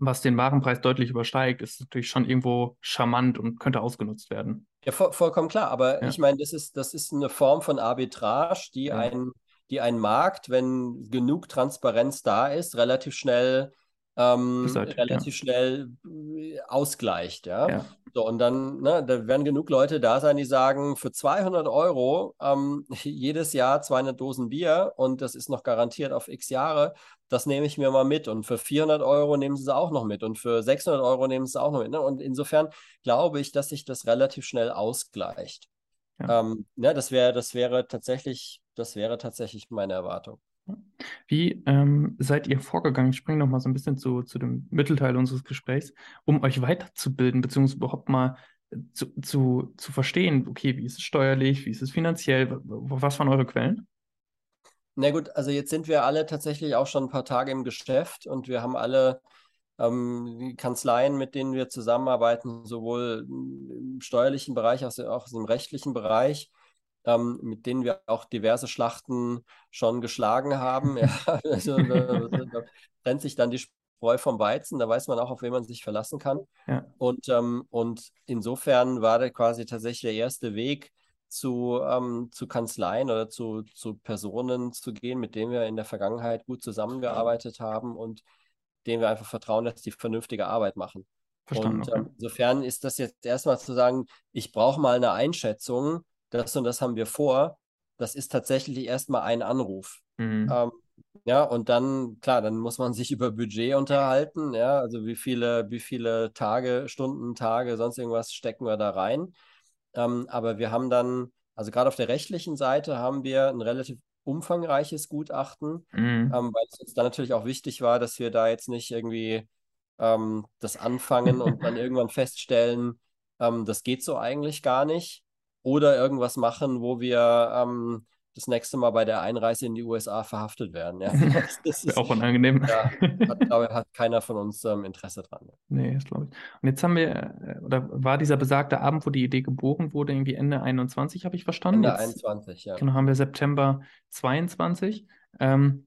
was den Warenpreis deutlich übersteigt, ist natürlich schon irgendwo charmant und könnte ausgenutzt werden. Ja, voll, vollkommen klar. Aber ja. ich meine, das ist, das ist eine Form von Arbitrage, die, ja. ein, die ein Markt, wenn genug Transparenz da ist, relativ schnell ähm, relativ ja. schnell äh, ausgleicht. Ja? ja. So, und dann, ne, da werden genug Leute da sein, die sagen, für 200 Euro ähm, jedes Jahr 200 Dosen Bier und das ist noch garantiert auf x Jahre, das nehme ich mir mal mit. Und für 400 Euro nehmen sie es auch noch mit und für 600 Euro nehmen sie es auch noch mit. Ne? Und insofern glaube ich, dass sich das relativ schnell ausgleicht. Ja. Ähm, ne, das, wär, das wäre tatsächlich, das wäre tatsächlich meine Erwartung. Wie ähm, seid ihr vorgegangen? Ich springe noch mal so ein bisschen zu, zu dem Mittelteil unseres Gesprächs, um euch weiterzubilden, beziehungsweise überhaupt mal zu, zu, zu verstehen, okay, wie ist es steuerlich, wie ist es finanziell, was waren eure Quellen? Na gut, also jetzt sind wir alle tatsächlich auch schon ein paar Tage im Geschäft und wir haben alle ähm, Kanzleien, mit denen wir zusammenarbeiten, sowohl im steuerlichen Bereich als auch im rechtlichen Bereich, ähm, mit denen wir auch diverse Schlachten schon geschlagen haben. ja, also, da, da trennt sich dann die Spreu vom Weizen, da weiß man auch, auf wen man sich verlassen kann. Ja. Und, ähm, und insofern war da quasi tatsächlich der erste Weg, zu, ähm, zu Kanzleien oder zu, zu Personen zu gehen, mit denen wir in der Vergangenheit gut zusammengearbeitet haben und denen wir einfach vertrauen, dass die vernünftige Arbeit machen. Verstanden, und ähm, okay. insofern ist das jetzt erstmal zu sagen, ich brauche mal eine Einschätzung, das und das haben wir vor, das ist tatsächlich erstmal ein Anruf. Mhm. Ähm, ja, und dann, klar, dann muss man sich über Budget unterhalten, ja, also wie viele, wie viele Tage, Stunden, Tage, sonst irgendwas stecken wir da rein. Ähm, aber wir haben dann, also gerade auf der rechtlichen Seite haben wir ein relativ umfangreiches Gutachten, mhm. ähm, weil es uns dann natürlich auch wichtig war, dass wir da jetzt nicht irgendwie ähm, das anfangen und dann irgendwann feststellen, ähm, das geht so eigentlich gar nicht oder irgendwas machen, wo wir ähm, das nächste Mal bei der Einreise in die USA verhaftet werden. Ja. Das, das ist auch unangenehm. Ja, hat, glaube hat keiner von uns ähm, Interesse dran. Nee, das glaube ich. Und jetzt haben wir, äh, oder war dieser besagte Abend, wo die Idee geboren wurde, irgendwie Ende 21, habe ich verstanden? Ende jetzt, 21, ja. Genau, haben wir September 22. Ähm,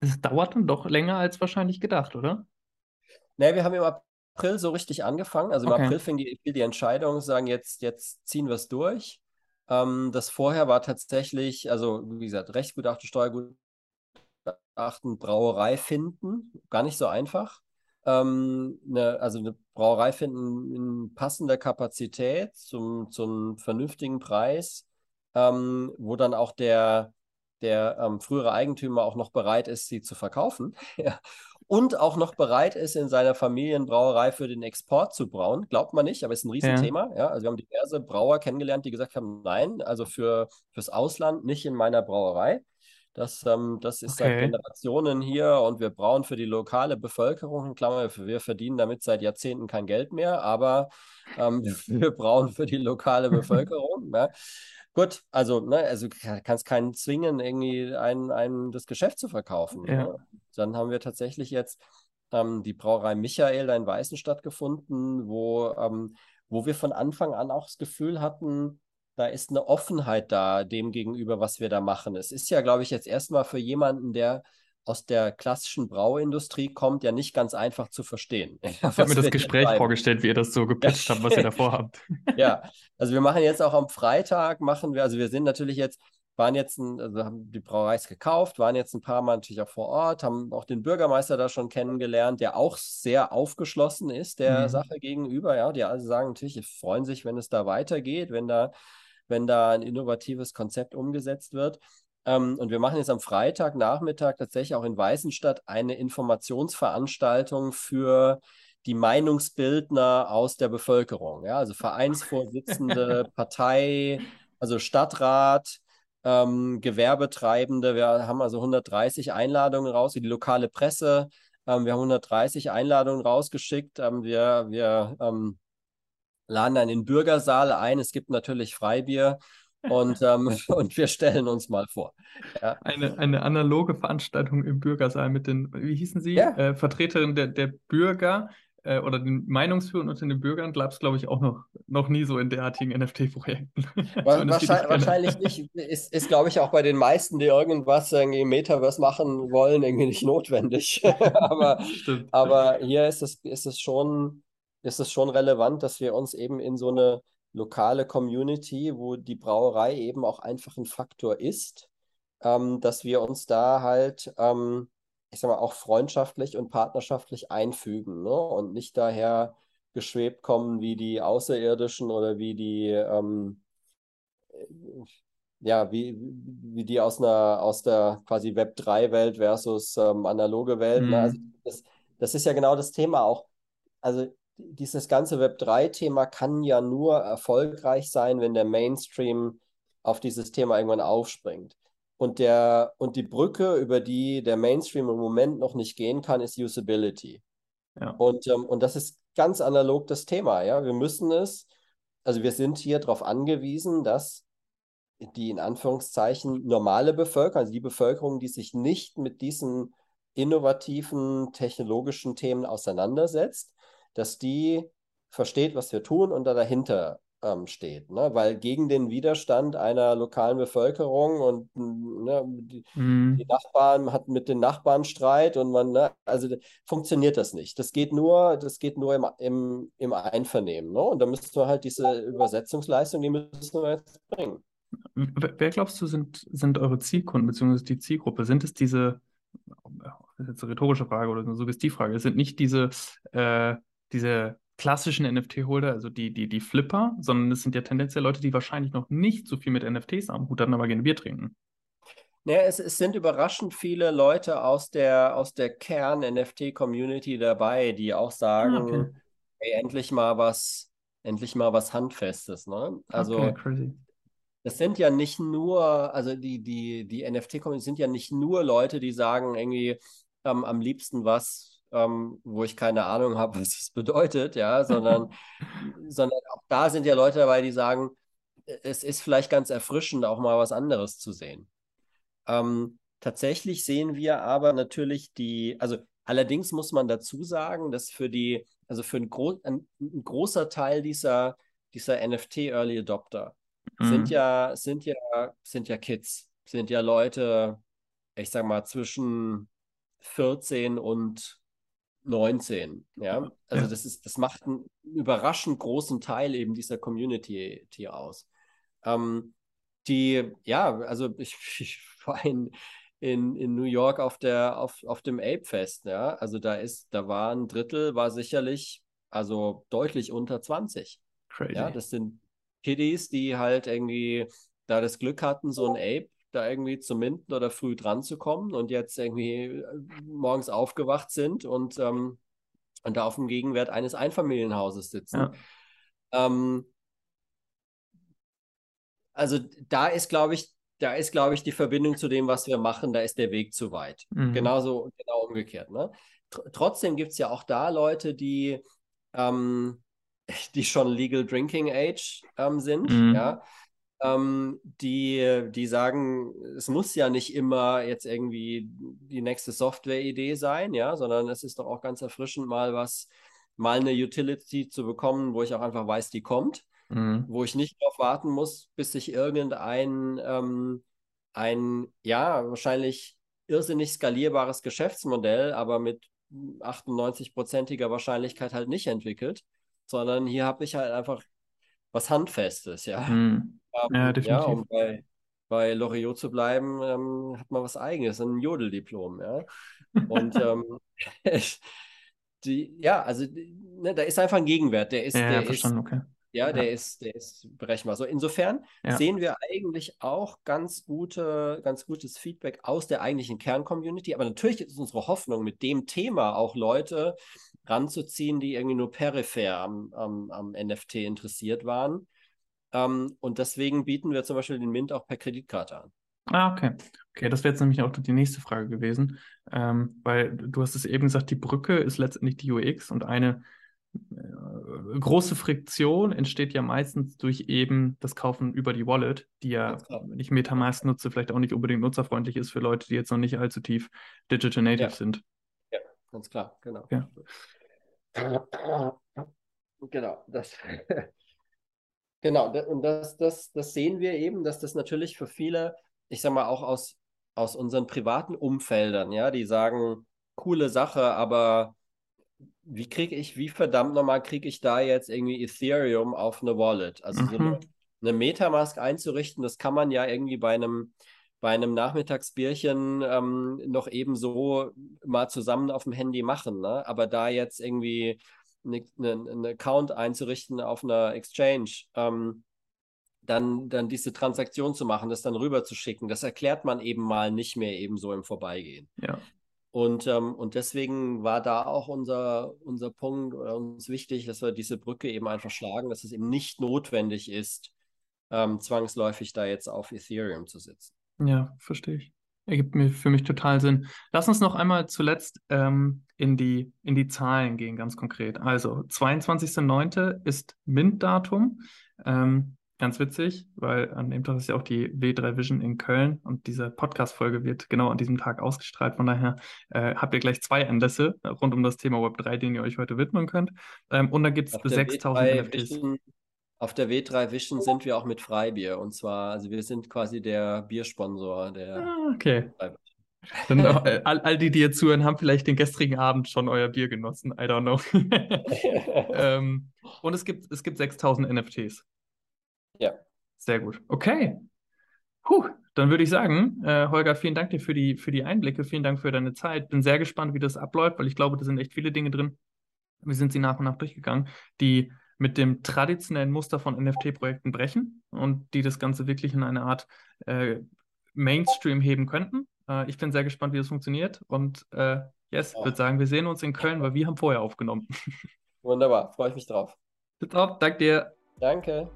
es dauert dann doch länger als wahrscheinlich gedacht, oder? Nee, wir haben im April so richtig angefangen. Also im okay. April fing die, die Entscheidung, sagen jetzt, jetzt ziehen wir es durch. Ähm, das vorher war tatsächlich, also wie gesagt, Rechtsgutachten, Steuergutachten, Brauerei finden, gar nicht so einfach. Ähm, eine, also eine Brauerei finden in passender Kapazität zum, zum vernünftigen Preis, ähm, wo dann auch der, der ähm, frühere Eigentümer auch noch bereit ist, sie zu verkaufen. und auch noch bereit ist, in seiner Familienbrauerei für den Export zu brauen. Glaubt man nicht, aber ist ein Riesenthema. Ja. ja. Also wir haben diverse Brauer kennengelernt, die gesagt haben, nein, also für, fürs Ausland nicht in meiner Brauerei. Das, ähm, das ist okay. seit Generationen hier und wir brauen für die lokale Bevölkerung. In Klammer, wir verdienen damit seit Jahrzehnten kein Geld mehr, aber ähm, wir brauen für die lokale Bevölkerung. ja. Gut, also, ne, also kannst keinen zwingen, irgendwie ein, ein, das Geschäft zu verkaufen. Ja. Ne? Dann haben wir tatsächlich jetzt ähm, die Brauerei Michael da in Weißenstadt gefunden, wo, ähm, wo wir von Anfang an auch das Gefühl hatten, da ist eine Offenheit da dem gegenüber, was wir da machen. Es ist ja, glaube ich, jetzt erstmal für jemanden, der aus der klassischen Brauindustrie kommt, ja nicht ganz einfach zu verstehen. Ich habe mir das Gespräch vorgestellt, wie ihr das so gepitcht habt, was ihr davor habt. ja, also wir machen jetzt auch am Freitag, machen wir, also wir sind natürlich jetzt, waren jetzt, ein, also haben die Brauereis gekauft, waren jetzt ein paar Mal natürlich auch vor Ort, haben auch den Bürgermeister da schon kennengelernt, der auch sehr aufgeschlossen ist der mhm. Sache gegenüber. Ja, die also sagen natürlich, freuen sich, wenn es da weitergeht, wenn da, wenn da ein innovatives Konzept umgesetzt wird. Ähm, und wir machen jetzt am Freitagnachmittag tatsächlich auch in Weißenstadt eine Informationsveranstaltung für die Meinungsbildner aus der Bevölkerung. Ja, also Vereinsvorsitzende, Partei, also Stadtrat, ähm, Gewerbetreibende. Wir haben also 130 Einladungen raus, die lokale Presse. Ähm, wir haben 130 Einladungen rausgeschickt. Ähm, wir wir ähm, laden dann in den Bürgersaal ein. Es gibt natürlich Freibier und, ähm, und wir stellen uns mal vor. Ja. Eine, eine analoge Veranstaltung im Bürgersaal mit den, wie hießen sie? Ja. Äh, Vertreterin der, der Bürger äh, oder den Meinungsführern unter den Bürgern gab es, glaube ich, auch noch, noch nie so in derartigen NFT-Projekten. wahrscheinlich, wahrscheinlich nicht. Ist, ist glaube ich, auch bei den meisten, die irgendwas irgendwie im Metaverse machen wollen, irgendwie nicht notwendig. aber, aber hier ist es, ist, es schon, ist es schon relevant, dass wir uns eben in so eine lokale Community, wo die Brauerei eben auch einfach ein Faktor ist, ähm, dass wir uns da halt, ähm, ich sag mal, auch freundschaftlich und partnerschaftlich einfügen ne? und nicht daher geschwebt kommen wie die Außerirdischen oder wie die, ähm, ja, wie, wie die aus einer, aus der quasi Web3-Welt versus ähm, analoge Welt. Mhm. Ne? Also das, das ist ja genau das Thema auch. Also dieses ganze Web3-Thema kann ja nur erfolgreich sein, wenn der Mainstream auf dieses Thema irgendwann aufspringt. Und, der, und die Brücke, über die der Mainstream im Moment noch nicht gehen kann, ist Usability. Ja. Und, ähm, und das ist ganz analog das Thema. Ja? Wir müssen es, also wir sind hier darauf angewiesen, dass die in Anführungszeichen normale Bevölkerung, also die Bevölkerung, die sich nicht mit diesen innovativen technologischen Themen auseinandersetzt, dass die versteht, was wir tun und da dahinter ähm, steht. Ne? Weil gegen den Widerstand einer lokalen Bevölkerung und ne, die, mhm. die, Nachbarn hat mit den Nachbarn Streit und man, ne, also funktioniert das nicht. Das geht nur, das geht nur im, im, im Einvernehmen. Ne? Und da müssen wir halt diese Übersetzungsleistung, die müssen wir jetzt bringen. Wer glaubst du, sind, sind eure Zielkunden bzw. die Zielgruppe? Sind es diese, das ist jetzt eine rhetorische Frage oder eine Suggestivfrage, sind nicht diese äh, diese klassischen NFT-Holder, also die, die, die Flipper, sondern es sind ja tendenziell Leute, die wahrscheinlich noch nicht so viel mit NFTs am Hut hatten, aber gerne Bier trinken. Naja, es, es sind überraschend viele Leute aus der, aus der Kern-NFT-Community dabei, die auch sagen, ah, okay. hey, endlich mal was, endlich mal was Handfestes. Ne? Also okay, crazy. Das sind ja nicht nur, also die, die, die NFT-Community sind ja nicht nur Leute, die sagen, irgendwie ähm, am liebsten was ähm, wo ich keine Ahnung habe, was das bedeutet, ja, sondern, sondern auch da sind ja Leute dabei, die sagen, es ist vielleicht ganz erfrischend, auch mal was anderes zu sehen. Ähm, tatsächlich sehen wir aber natürlich die, also allerdings muss man dazu sagen, dass für die, also für ein, gro ein, ein großer Teil dieser, dieser NFT Early Adopter mhm. sind ja, sind ja, sind ja Kids, sind ja Leute, ich sag mal, zwischen 14 und 19. Ja, also ja. das ist, das macht einen überraschend großen Teil eben dieser Community hier aus. Ähm, die, ja, also ich, ich war in, in, in New York auf der, auf, auf dem Ape-Fest, ja. Also da ist, da war ein Drittel, war sicherlich, also deutlich unter 20. Crazy. Ja, das sind Kiddies, die halt irgendwie da das Glück hatten, so ein Ape da irgendwie zum Minden oder früh dran zu kommen und jetzt irgendwie äh, morgens aufgewacht sind und, ähm, und da auf dem Gegenwert eines Einfamilienhauses sitzen. Ja. Ähm, also da ist, glaube ich, da ist, glaube ich, die Verbindung zu dem, was wir machen, da ist der Weg zu weit. Mhm. Genauso, genau umgekehrt. Ne? Tr trotzdem gibt es ja auch da Leute, die, ähm, die schon Legal Drinking Age ähm, sind, mhm. ja ähm, die, die sagen, es muss ja nicht immer jetzt irgendwie die nächste Software-Idee sein, ja, sondern es ist doch auch ganz erfrischend, mal was, mal eine Utility zu bekommen, wo ich auch einfach weiß, die kommt, mhm. wo ich nicht darauf warten muss, bis sich irgendein ähm, ein, ja, wahrscheinlich irrsinnig skalierbares Geschäftsmodell, aber mit 98-prozentiger Wahrscheinlichkeit halt nicht entwickelt, sondern hier habe ich halt einfach was Handfestes, ja. Hm. Ja, definitiv. Ja, um bei, bei Loriot zu bleiben, ähm, hat man was Eigenes, ein Jodeldiplom, ja. Und ähm, die, ja, also ne, da ist einfach ein Gegenwert, der ist, ja, der ja, ist, okay. Ja, der ist, der ist berechenbar. So, insofern sehen wir eigentlich auch ganz gute, ganz gutes Feedback aus der eigentlichen Kern-Community. Aber natürlich ist unsere Hoffnung, mit dem Thema auch Leute ranzuziehen, die irgendwie nur peripher am, am, am NFT interessiert waren. Ähm, und deswegen bieten wir zum Beispiel den Mint auch per Kreditkarte an. Ah, okay. Okay, das wäre jetzt nämlich auch die nächste Frage gewesen, ähm, weil du hast es eben gesagt, die Brücke ist letztendlich die UX und eine äh, große Friktion entsteht ja meistens durch eben das Kaufen über die Wallet, die ja, wenn ich Metamask nutze, vielleicht auch nicht unbedingt nutzerfreundlich ist für Leute, die jetzt noch nicht allzu tief Digital Native ja. sind. Ja, ganz klar, genau. Ja. Genau, das. genau, und das, das, das sehen wir eben, dass das natürlich für viele, ich sag mal, auch aus, aus unseren privaten Umfeldern, ja, die sagen, coole Sache, aber wie kriege ich, wie verdammt nochmal kriege ich da jetzt irgendwie Ethereum auf eine Wallet? Also mhm. so eine, eine, Metamask einzurichten, das kann man ja irgendwie bei einem, bei einem Nachmittagsbierchen ähm, noch eben so mal zusammen auf dem Handy machen. Ne? Aber da jetzt irgendwie einen eine, Account einzurichten auf einer Exchange, ähm, dann, dann diese Transaktion zu machen, das dann rüber zu schicken, das erklärt man eben mal nicht mehr eben so im Vorbeigehen. Ja. Und, ähm, und deswegen war da auch unser, unser Punkt oder uns wichtig, dass wir diese Brücke eben einfach schlagen, dass es eben nicht notwendig ist, ähm, zwangsläufig da jetzt auf Ethereum zu sitzen. Ja, verstehe ich. Ergibt mir für mich total Sinn. Lass uns noch einmal zuletzt ähm, in, die, in die Zahlen gehen, ganz konkret. Also, 22.09. ist MINT-Datum. Ähm, Ganz witzig, weil an dem Tag ist ja auch die W3 Vision in Köln und diese Podcast-Folge wird genau an diesem Tag ausgestrahlt. Von daher äh, habt ihr gleich zwei Anlässe rund um das Thema Web3, denen ihr euch heute widmen könnt. Ähm, und da gibt es 6000 NFTs. Auf der W3 Vision sind wir auch mit Freibier. Und zwar, also wir sind quasi der Biersponsor der. Ah, okay. Dann, äh, all, all, die, die jetzt zuhören, haben vielleicht den gestrigen Abend schon euer Bier genossen. I don't know. ähm, und es gibt, es gibt 6000 NFTs. Ja. Sehr gut. Okay. Puh, dann würde ich sagen, äh, Holger, vielen Dank dir für die, für die Einblicke, vielen Dank für deine Zeit. Bin sehr gespannt, wie das abläuft, weil ich glaube, da sind echt viele Dinge drin. Wir sind sie nach und nach durchgegangen, die mit dem traditionellen Muster von NFT-Projekten brechen und die das Ganze wirklich in eine Art äh, Mainstream heben könnten. Äh, ich bin sehr gespannt, wie das funktioniert. Und äh, yes, ja. würde sagen, wir sehen uns in Köln, weil wir haben vorher aufgenommen. Wunderbar, freue ich mich drauf. Bis drauf, danke dir. Danke.